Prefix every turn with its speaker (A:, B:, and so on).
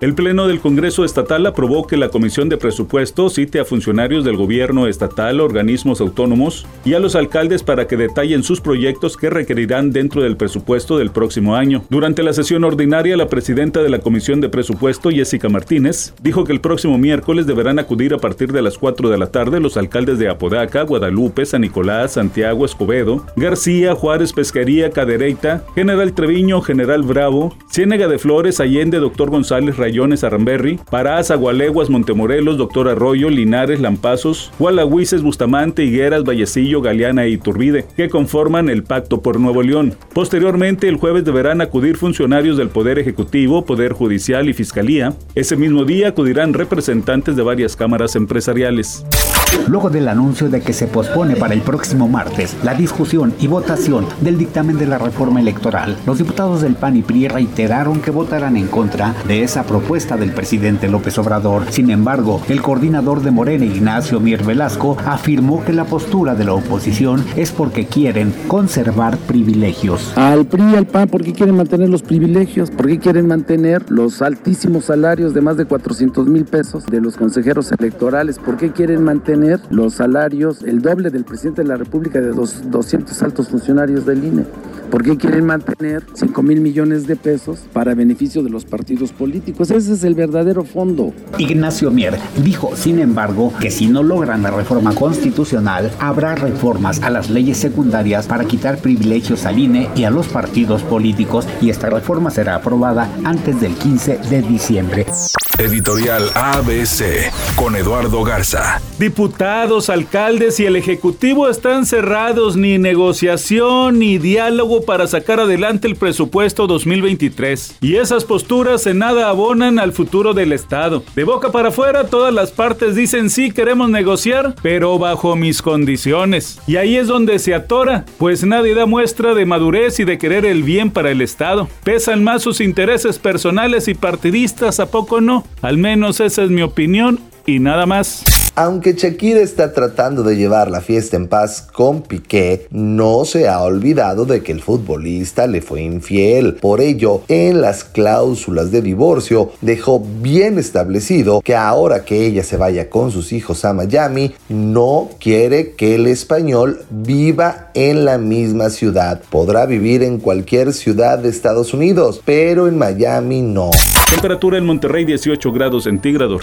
A: El Pleno del Congreso Estatal aprobó que la Comisión de Presupuestos cite a funcionarios del gobierno estatal, organismos autónomos y a los alcaldes para que detallen sus proyectos que requerirán dentro del presupuesto del próximo año. Durante la sesión ordinaria, la presidenta de la Comisión de Presupuesto, Jessica Martínez, dijo que el próximo miércoles deberán acudir a partir de las 4 de la tarde los alcaldes de Apodaca, Guadalupe, San Nicolás, Santiago, Escobedo, García, Juárez, Pesquería, Cadereyta, General Treviño, General Bravo, Ciénega de Flores, Allende, Doctor González, Rayones, Arramberri, Parás, Agualeguas, Montemorelos, Doctor Arroyo, Linares, Lampazos, Gualahuises, Bustamante, Higueras, Vallecillo, Galeana y Turbide, que conforman el Pacto por Nuevo León. Posteriormente, el jueves deberán acudir funcionarios del Poder Ejecutivo, Poder Judicial y Fiscalía. Ese mismo día acudirán representantes de varias cámaras empresariales
B: luego del anuncio de que se pospone para el próximo martes la discusión y votación del dictamen de la reforma electoral. Los diputados del PAN y PRI reiteraron que votarán en contra de esa propuesta del presidente López Obrador. Sin embargo, el coordinador de Morena, Ignacio Mier Velasco, afirmó que la postura de la oposición es porque quieren conservar privilegios.
C: Al PRI y al PAN, ¿por qué quieren mantener los privilegios? ¿Por qué quieren mantener los altísimos salarios de más de 400 mil pesos de los consejeros electorales? ¿Por qué quieren mantener los salarios, el doble del presidente de la República de dos, 200 altos funcionarios del INE. ¿Por qué quieren mantener 5 mil millones de pesos para beneficio de los partidos políticos? Ese es el verdadero fondo.
B: Ignacio Mier dijo, sin embargo, que si no logran la reforma constitucional, habrá reformas a las leyes secundarias para quitar privilegios al INE y a los partidos políticos y esta reforma será aprobada antes del 15 de diciembre.
D: Editorial ABC con Eduardo Garza.
A: Diputados, alcaldes y el Ejecutivo están cerrados ni negociación ni diálogo para sacar adelante el presupuesto 2023. Y esas posturas en nada abonan al futuro del Estado. De boca para afuera todas las partes dicen sí queremos negociar, pero bajo mis condiciones. Y ahí es donde se atora, pues nadie da muestra de madurez y de querer el bien para el Estado. Pesan más sus intereses personales y partidistas, ¿a poco no? Al menos esa es mi opinión y nada más.
E: Aunque Shakira está tratando de llevar la fiesta en paz con Piqué, no se ha olvidado de que el futbolista le fue infiel. Por ello, en las cláusulas de divorcio dejó bien establecido que ahora que ella se vaya con sus hijos a Miami, no quiere que el español viva en la misma ciudad. Podrá vivir en cualquier ciudad de Estados Unidos, pero en Miami no.
A: Temperatura en Monterrey 18 grados centígrados.